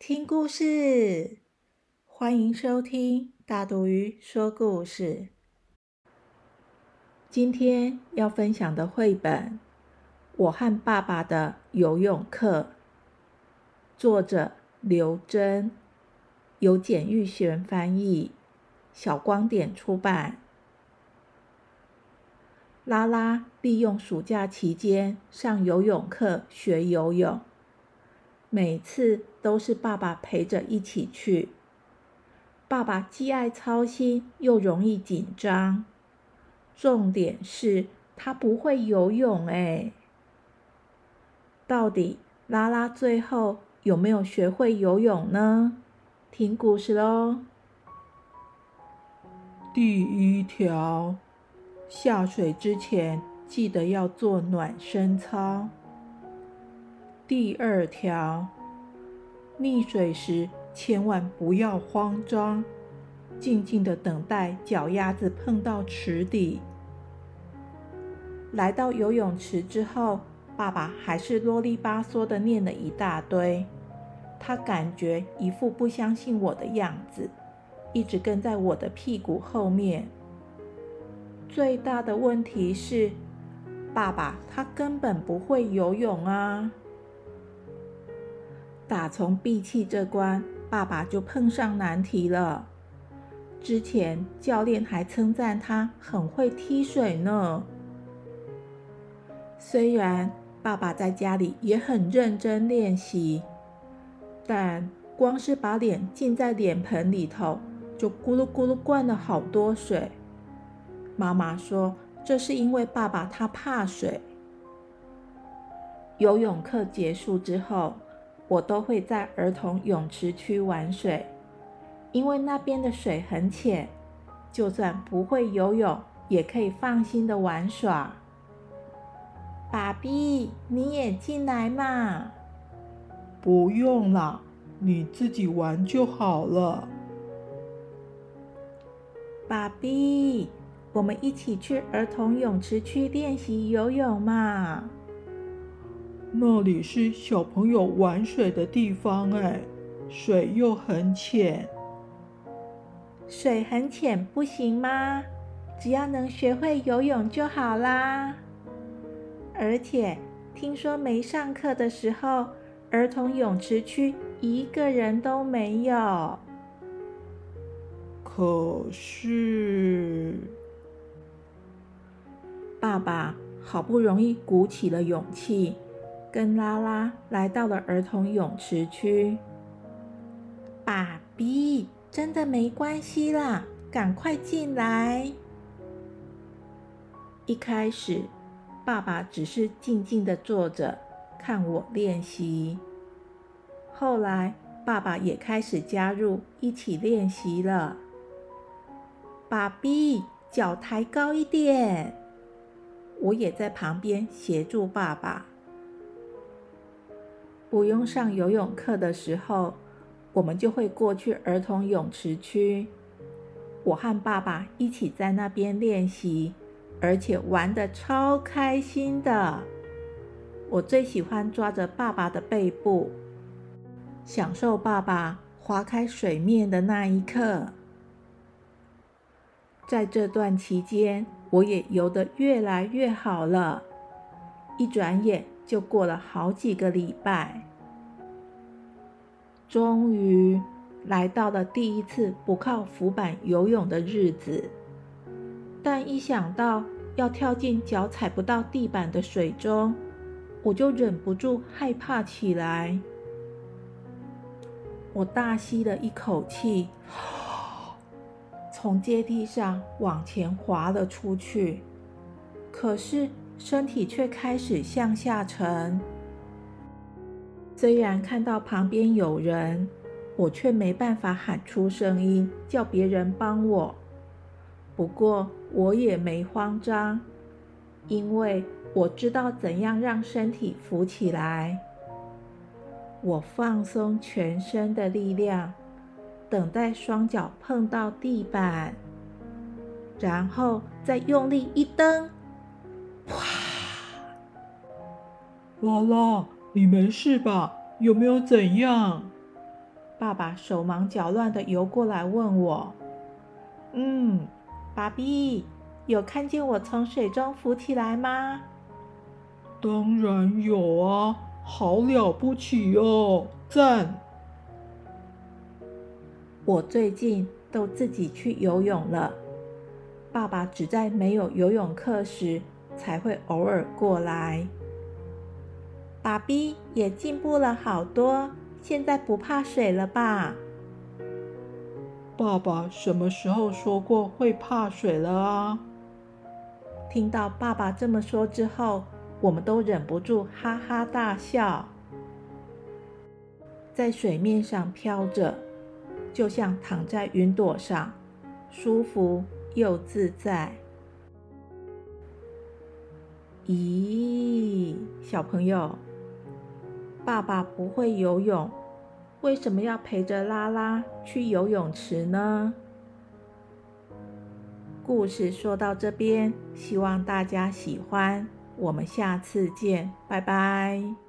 听故事！欢迎收听大肚鱼说故事。今天要分享的绘本《我和爸爸的游泳课》，作者刘真，由简玉璇翻译，小光点出版。拉拉利用暑假期间上游泳课学游泳。每次都是爸爸陪着一起去。爸爸既爱操心，又容易紧张。重点是他不会游泳哎。到底拉拉最后有没有学会游泳呢？听故事喽。第一条，下水之前记得要做暖身操。第二条，溺水时千万不要慌张，静静的等待脚丫子碰到池底。来到游泳池之后，爸爸还是啰里吧嗦的念了一大堆，他感觉一副不相信我的样子，一直跟在我的屁股后面。最大的问题是，爸爸他根本不会游泳啊！打从闭气这关，爸爸就碰上难题了。之前教练还称赞他很会踢水呢。虽然爸爸在家里也很认真练习，但光是把脸浸在脸盆里头，就咕噜咕噜灌了好多水。妈妈说，这是因为爸爸他怕水。游泳课结束之后。我都会在儿童泳池区玩水，因为那边的水很浅，就算不会游泳，也可以放心的玩耍。爸比，你也进来嘛？不用了，你自己玩就好了。爸比，我们一起去儿童泳池区练习游泳嘛？那里是小朋友玩水的地方，哎，水又很浅。水很浅不行吗？只要能学会游泳就好啦。而且听说没上课的时候，儿童泳池区一个人都没有。可是，爸爸好不容易鼓起了勇气。跟拉拉来到了儿童泳池区。爸比，真的没关系啦，赶快进来。一开始，爸爸只是静静的坐着看我练习。后来，爸爸也开始加入一起练习了。爸比，脚抬高一点。我也在旁边协助爸爸。不用上游泳课的时候，我们就会过去儿童泳池区。我和爸爸一起在那边练习，而且玩的超开心的。我最喜欢抓着爸爸的背部，享受爸爸划开水面的那一刻。在这段期间，我也游得越来越好了。一转眼。就过了好几个礼拜，终于来到了第一次不靠浮板游泳的日子。但一想到要跳进脚踩不到地板的水中，我就忍不住害怕起来。我大吸了一口气，从阶梯上往前滑了出去。可是。身体却开始向下沉。虽然看到旁边有人，我却没办法喊出声音叫别人帮我。不过我也没慌张，因为我知道怎样让身体浮起来。我放松全身的力量，等待双脚碰到地板，然后再用力一蹬，拉拉，你没事吧？有没有怎样？爸爸手忙脚乱地游过来问我：“嗯，爸比，有看见我从水中浮起来吗？”“当然有啊，好了不起哦，赞！”我最近都自己去游泳了，爸爸只在没有游泳课时才会偶尔过来。爸比也进步了好多。现在不怕水了吧？爸爸什么时候说过会怕水了啊？听到爸爸这么说之后，我们都忍不住哈哈大笑。在水面上飘着，就像躺在云朵上，舒服又自在。咦，小朋友？爸爸不会游泳，为什么要陪着拉拉去游泳池呢？故事说到这边，希望大家喜欢，我们下次见，拜拜。